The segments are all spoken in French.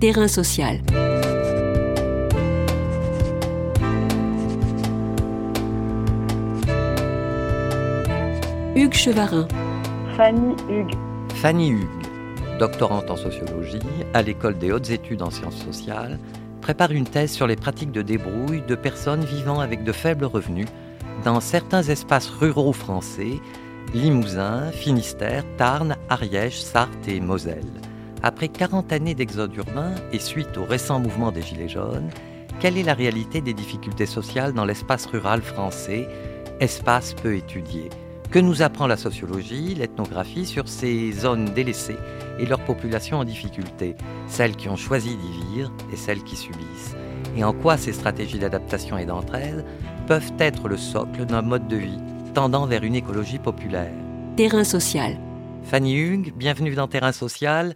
Terrain social. Hugues Chevarin. Fanny Hugues. Fanny Hugues, doctorante en sociologie à l'école des hautes études en sciences sociales, prépare une thèse sur les pratiques de débrouille de personnes vivant avec de faibles revenus dans certains espaces ruraux français, Limousin, Finistère, Tarn, Ariège, Sarthe et Moselle. Après 40 années d'exode urbain et suite au récent mouvement des Gilets jaunes, quelle est la réalité des difficultés sociales dans l'espace rural français, espace peu étudié? Que nous apprend la sociologie, l'ethnographie sur ces zones délaissées et leurs populations en difficulté, celles qui ont choisi d'y vivre et celles qui subissent? Et en quoi ces stratégies d'adaptation et d'entraide peuvent être le socle d'un mode de vie tendant vers une écologie populaire? Terrain social. Fanny Hugues, bienvenue dans Terrain social.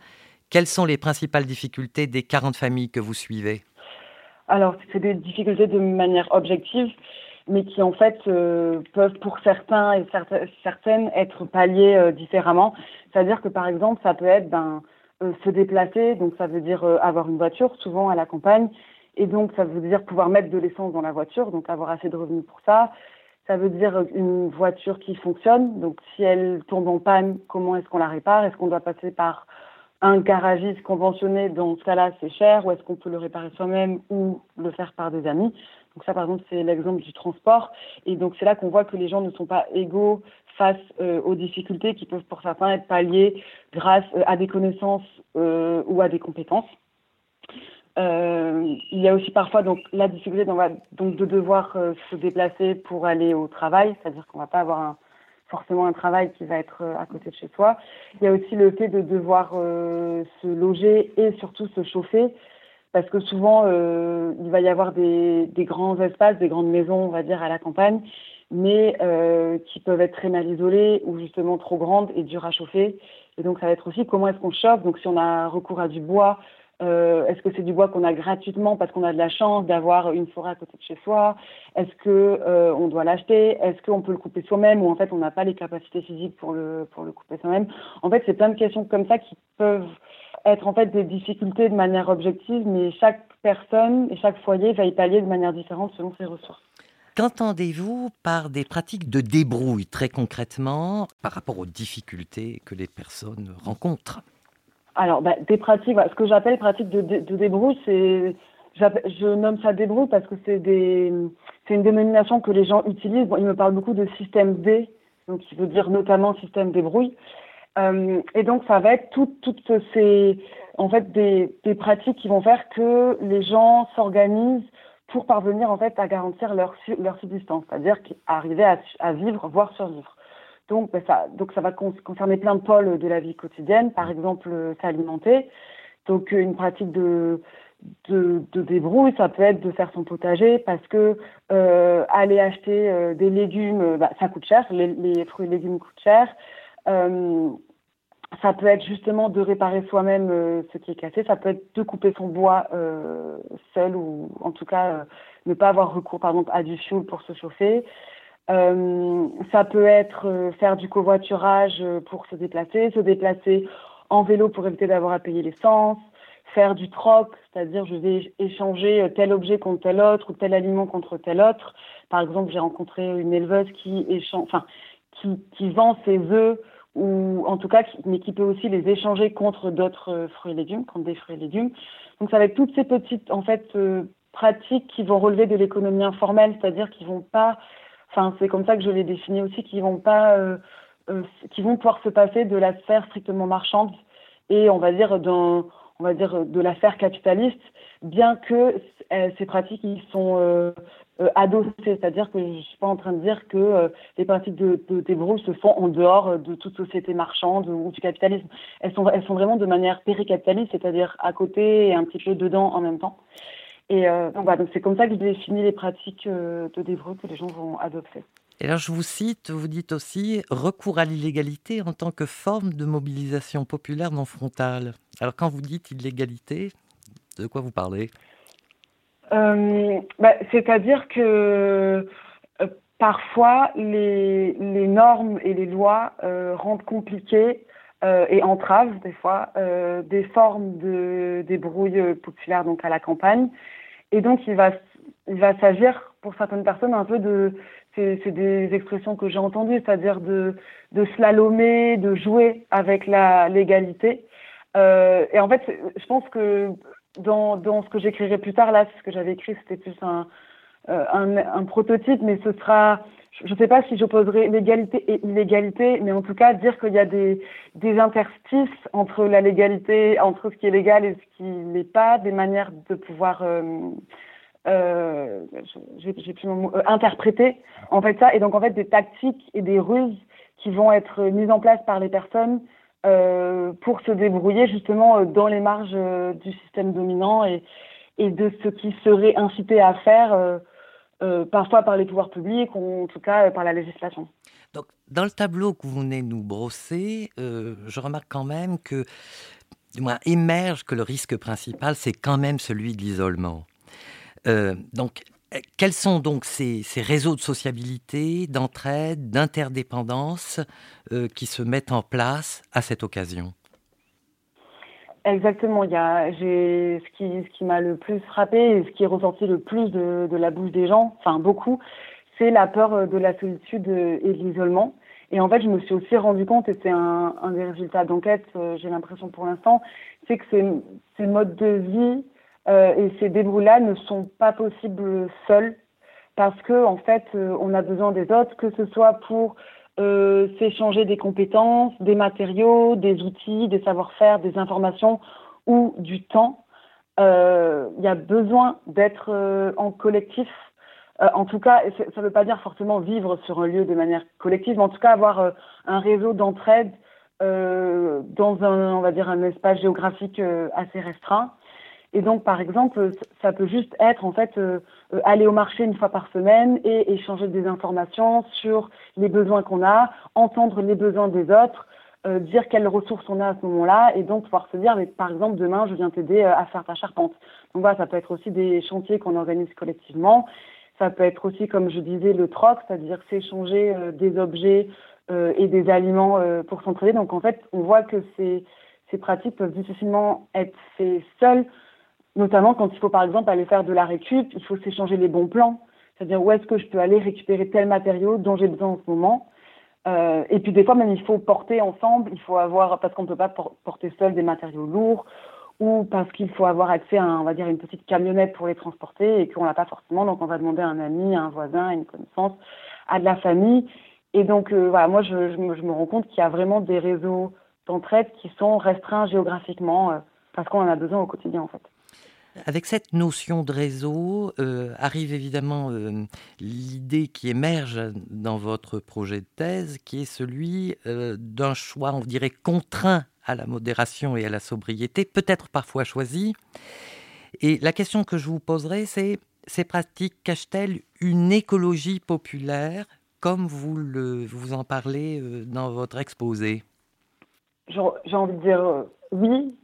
Quelles sont les principales difficultés des 40 familles que vous suivez? Alors, c'est des difficultés de manière objective mais qui en fait euh, peuvent pour certains et certaines être palliés euh, différemment. C'est-à-dire que par exemple, ça peut être ben, euh, se déplacer, donc ça veut dire avoir une voiture, souvent à la campagne, et donc ça veut dire pouvoir mettre de l'essence dans la voiture, donc avoir assez de revenus pour ça. Ça veut dire une voiture qui fonctionne, donc si elle tombe en panne, comment est-ce qu'on la répare? Est-ce qu'on doit passer par un garagiste conventionné, dans ce cas-là c'est cher, ou est-ce qu'on peut le réparer soi-même ou le faire par des amis donc ça, par exemple, c'est l'exemple du transport. Et donc c'est là qu'on voit que les gens ne sont pas égaux face euh, aux difficultés qui peuvent pour certains être palliées grâce euh, à des connaissances euh, ou à des compétences. il y a aussi parfois donc la difficulté donc, de devoir se déplacer pour aller au travail, c'est-à-dire qu'on ne va pas avoir forcément un travail qui va être à côté de chez soi. Il y a aussi le fait de devoir se loger et surtout se chauffer parce que souvent euh, il va y avoir des, grands espaces, des grandes maisons, on va dire, à la campagne, mais euh, qui peuvent être très mal isolées ou justement trop grandes et dures à chauffer. Et donc ça va être aussi comment est-ce qu'on chauffe. Donc si on a recours à du bois, euh, est-ce que c'est du bois qu'on a gratuitement parce qu'on a de la chance d'avoir une forêt à côté de chez soi? Est-ce que euh, on doit l'acheter? Est-ce qu'on peut le couper soi-même ou en fait on n'a pas les capacités physiques pour le pour le couper soi-même? En fait, c'est plein de questions comme ça qui peuvent être en fait des difficultés de manière objective, mais chaque personne et chaque foyer va y pallier de manière différente selon ses ressources. Qu'entendez-vous par des pratiques de débrouille très concrètement par rapport aux difficultés que les personnes rencontrent? Alors, bah, des pratiques, ce que j'appelle pratiques de, débrouille, c'est je nomme ça débrouille parce que c'est des, c'est une dénomination que les gens utilisent. Bon, ils me parlent beaucoup de système D, donc qui veut dire notamment système débrouille. Euh, et donc, ça va être toutes, ces, en fait, des, pratiques qui vont faire que les gens s'organisent pour parvenir, en fait, à garantir leur, subsistance, c'est-à-dire arriver à, vivre, voire survivre. Donc, ben, ça, donc, ça va concerner plein de pôles de la vie quotidienne, par exemple, s'alimenter. Donc, une pratique de, de, de, débrouille, ça peut être de faire son potager parce que euh, aller acheter euh, des légumes, bah, ça coûte cher, les, les, fruits et légumes coûtent cher. Euh, ça peut être justement de réparer soi-même euh, ce qui est cassé, ça peut être de couper son bois euh, seul ou en tout cas ne pas avoir recours par exemple à du fioul pour se chauffer. Ça peut être faire du covoiturage pour se déplacer, se déplacer en vélo pour éviter d'avoir à payer l'essence, faire du troc, c'est-à-dire je vais échanger tel objet contre tel autre ou tel aliment contre tel autre. Par exemple, j'ai rencontré une éleveuse qui enfin, qui, qui vend ses œufs ou en tout cas, mais qui peut aussi les échanger contre d'autres euh, fruits et légumes, contre des fruits et légumes. Donc ça va être toutes ces petites en fait euh, pratiques qui vont relever de l'économie informelle, c'est-à-dire qui vont pas, enfin c'est comme ça que je les définis aussi, qui vont pas, euh, euh, vont pouvoir se passer de la sphère strictement marchande et on va dire d'un, on va dire de la sphère capitaliste, bien que ces pratiques ils sont euh, adossées, c'est-à-dire que je suis pas en train de dire que euh, les pratiques de, de débrouille se font en dehors euh, de toute société marchande ou du capitalisme. Elles sont, elles sont vraiment de manière péricapitaliste, c'est-à-dire à côté et un petit peu dedans en même temps. Et donc, voilà, donc c'est comme ça que je définis les pratiques de débrouille que les gens vont adopter. Et là, je vous cite, vous dites aussi recours à l'illégalité en tant que forme de mobilisation populaire non frontale. Alors, quand vous dites illégalité, de quoi vous parlez? Euh, bah, C'est-à-dire que euh, parfois les, les, normes et les lois euh, rendent compliqué et entrave des fois des formes de débrouille populaire donc à la campagne. Et donc il va il va s'agir pour certaines personnes un peu de c'est des expressions que j'ai entendues, c'est-à-dire de, de slalomer, de jouer avec la légalité. Euh, et en fait, je pense que dans, dans ce que j'écrirai plus tard, là, ce que j'avais écrit, c'était plus un, euh, un, un, prototype, mais ce sera, je ne sais pas si j'opposerai légalité et illégalité, mais en tout cas dire qu'il y a des, des interstices entre la légalité, entre ce qui est légal et ce qui n'est pas, des manières de pouvoir euh, euh, j'ai plus euh, interpréter en fait ça. Et donc en fait des tactiques et des ruses qui vont être mises en place par les personnes euh, pour se débrouiller justement euh, dans les marges euh, du système dominant et, et de ce qui serait incité à faire euh, parfois par les pouvoirs publics ou en tout cas par la législation. Donc, dans le tableau que vous venez nous brosser, je remarque quand même que, du moins, émerge que le risque principal, c'est quand même celui de l'isolement. Euh, donc, euh, quels sont donc ces, ces réseaux de sociabilité, d'entraide, d'interdépendance euh, qui se mettent en place à cette occasion? Exactement. Il y a, j'ai, ce qui, ce qui m'a le plus frappé et ce qui est ressorti le plus de, de la bouche des gens, enfin beaucoup, c'est la peur de la solitude et de l'isolement. Et en fait, je me suis aussi rendu compte, et c'est un, un des résultats d'enquête, j'ai l'impression pour l'instant, c'est que ces, ces modes de vie euh, et ces débrouilles-là ne sont pas possibles seuls parce que en fait, euh, on a besoin des autres, que ce soit pour euh, s'échanger des compétences, des matériaux, des outils, des savoir-faire, des informations ou du temps. Euh, il y a besoin d'être euh, en collectif. Euh, en tout cas, ça ne veut pas dire forcément vivre sur un lieu de manière collective, mais en tout cas avoir un réseau d'entraide dans un, on va dire, un espace géographique assez restreint. Et donc, par exemple, ça peut juste être en fait euh, euh, aller au marché une fois par semaine et échanger des informations sur les besoins qu'on a, entendre les besoins des autres, euh, dire quelles ressources on a à ce moment-là, et donc pouvoir se dire, mais par exemple, demain, je viens t'aider euh, à faire ta charpente. Donc voilà, ça peut être aussi des chantiers qu'on organise collectivement. Ça peut être aussi, comme je disais, le troc, c'est-à-dire s'échanger euh, des objets euh, et des aliments pour s'entraider. Donc en fait, on voit que ces, ces pratiques peuvent difficilement être faites seules Notamment quand il faut par exemple aller faire de la récup, il faut s'échanger les bons plans. C'est-à-dire où est-ce que je peux aller récupérer tel matériau dont j'ai besoin en ce moment. Euh, et puis des fois même il faut porter ensemble, il faut avoir parce qu'on ne peut pas porter seul des matériaux lourds ou parce qu'il faut avoir accès à on va dire une petite camionnette pour les transporter et qu'on l'a pas forcément donc on va demander à un ami, à un voisin, à une connaissance, à de la famille. Et donc euh, voilà, moi je, me, rends compte qu'il y a vraiment des réseaux d'entraide qui sont restreints géographiquement euh, parce qu'on en a besoin au quotidien en fait. Avec cette notion de réseau euh, arrive évidemment euh, l'idée qui émerge dans votre projet de thèse, qui est celui euh, d'un choix, on dirait, contraint à la modération et à la sobriété, peut-être parfois choisi. Et la question que je vous poserai, c'est ces pratiques cachent-elles une écologie populaire, comme vous, vous en parlez dans votre exposé? J'ai envie de dire oui,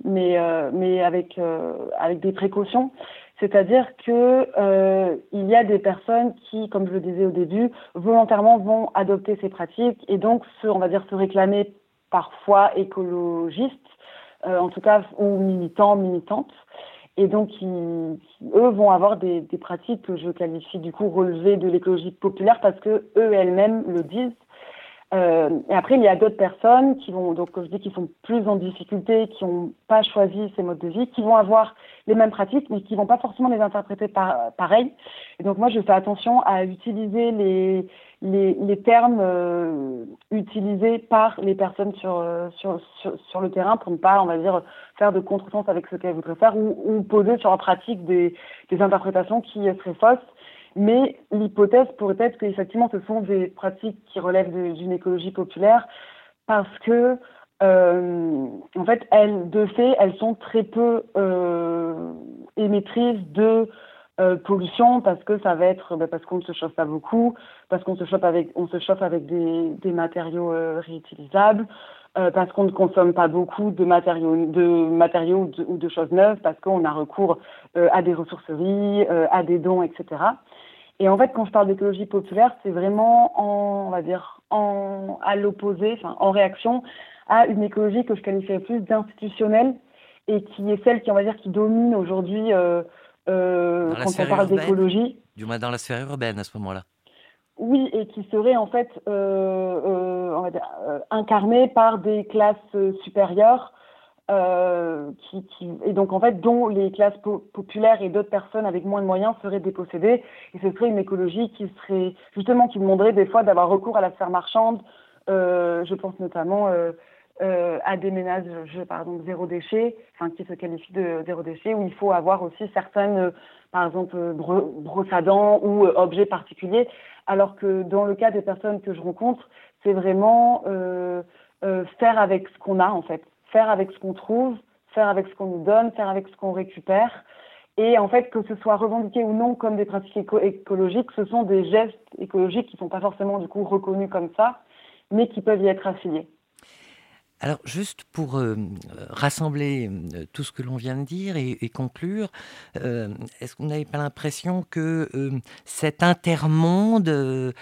avec, euh, avec des précautions. C'est-à-dire que euh, il y a des personnes qui, comme je le disais au début, volontairement vont adopter ces pratiques et donc se, on va dire, se réclamer parfois écologistes, euh, en tout cas, ou militants, militantes. Et donc, eux vont avoir des, des pratiques que je qualifie du coup relevées de l'écologie populaire parce que eux elles-mêmes le disent. Euh, et après, il y a d'autres personnes qui vont, donc je dis, qui sont plus en difficulté, qui n'ont pas choisi ces modes de vie, qui vont avoir les mêmes pratiques, mais qui vont pas forcément les interpréter par, pareil. Et donc moi, je fais attention à utiliser les, les, les termes euh, utilisés par les personnes sur, euh, sur, sur, sur, le terrain pour ne pas, on va dire, faire de contresens avec ce qu'elles voudraient faire ou, ou poser sur la pratique des, des interprétations qui seraient fausses mais l'hypothèse pourrait être qu'effectivement, ce sont des pratiques qui relèvent d'une écologie populaire parce que, euh, en fait, elles, de fait, elles sont très peu euh, émettrices de euh, pollution parce que ça va être bah, parce qu'on ne se chauffe pas beaucoup, parce qu'on se chauffe avec on se chauffe avec des, matériaux réutilisables, parce qu'on ne consomme pas beaucoup de matériaux de matériaux ou de, choses neuves, parce qu'on a recours à des ressourceries, à des dons, etc. Et en fait, quand je parle d'écologie populaire, c'est vraiment en, on va dire, en, à l'opposé, enfin, en réaction à une écologie que je qualifierais plus d'institutionnelle et qui est celle qui, on va dire, qui domine aujourd'hui euh, euh, quand on parle d'écologie. Du moins dans la sphère urbaine à ce moment-là. Oui, et qui serait en fait on va dire, euh, incarnée par des classes supérieures euh, qui, qui, et donc en fait dont les classes populaires et d'autres personnes avec moins de moyens seraient dépossédées. Et ce serait une écologie qui serait justement qui demanderait des fois d'avoir recours à la sphère marchande euh, je pense notamment euh, euh, à des ménages pardon zéro déchet enfin qui se qualifient de zéro déchet où il faut avoir aussi certaines par exemple brosses à dents ou objets particuliers. Alors que dans le cas des personnes que je rencontre c'est vraiment faire avec ce qu'on a en fait faire avec ce qu'on trouve, faire avec ce qu'on nous donne, faire avec ce qu'on récupère. Et en fait, que ce soit revendiqué ou non comme des pratiques écologiques, ce sont des gestes écologiques qui ne sont pas forcément du coup reconnus comme ça, mais qui peuvent y être affiliés. Alors, juste pour euh, rassembler euh, tout ce que l'on vient de dire et, conclure, euh, est-ce vous n'avez pas l'impression que cet intermonde,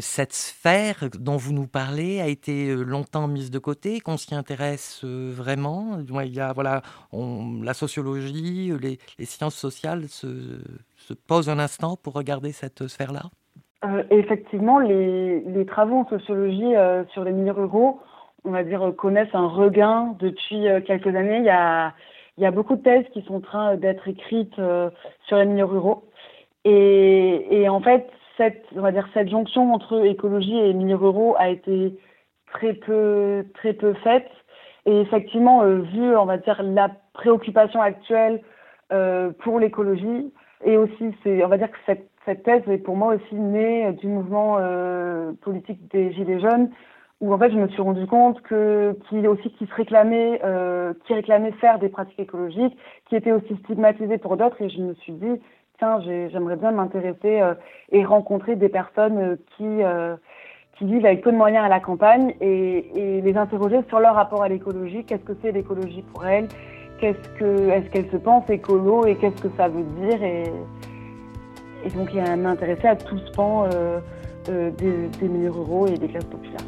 cette sphère dont vous nous parlez, a été longtemps mise de côté, qu'on s'y intéresse vraiment? Il y a, voilà, la sociologie, les, sciences sociales se, se, posent un instant pour regarder cette sphère-là. Effectivement, les, les, travaux en sociologie sur les milieux ruraux on va dire, connaissent un regain depuis euh, quelques années. Il y a, il y a beaucoup de thèses qui sont en train d'être écrites euh, sur les milieux ruraux. Et, et, en fait, cette, on va dire, cette jonction entre écologie et milieux ruraux a été très peu, très peu faite. Et effectivement, euh, vu, on va dire, la préoccupation actuelle euh, pour l'écologie, et aussi, on va dire que cette, cette thèse est pour moi aussi née du mouvement euh, politique des Gilets jaunes, où en fait je me suis rendu compte que qui aussi qui se réclamait euh, qui réclamait faire des pratiques écologiques qui étaient aussi stigmatisées pour d'autres. Et je me suis dit tiens j'aimerais bien m'intéresser euh, et rencontrer des personnes euh, qui euh, qui vivent avec peu de moyens à la campagne et, et les interroger sur leur rapport à l'écologie. Qu'est-ce que c'est l'écologie pour elles? Qu'est-ce que est-ce qu'elles se pensent écolo et qu'est-ce que ça veut dire? Et et donc il y a à tout ce pan euh, euh, des, des milieux ruraux et des classes populaires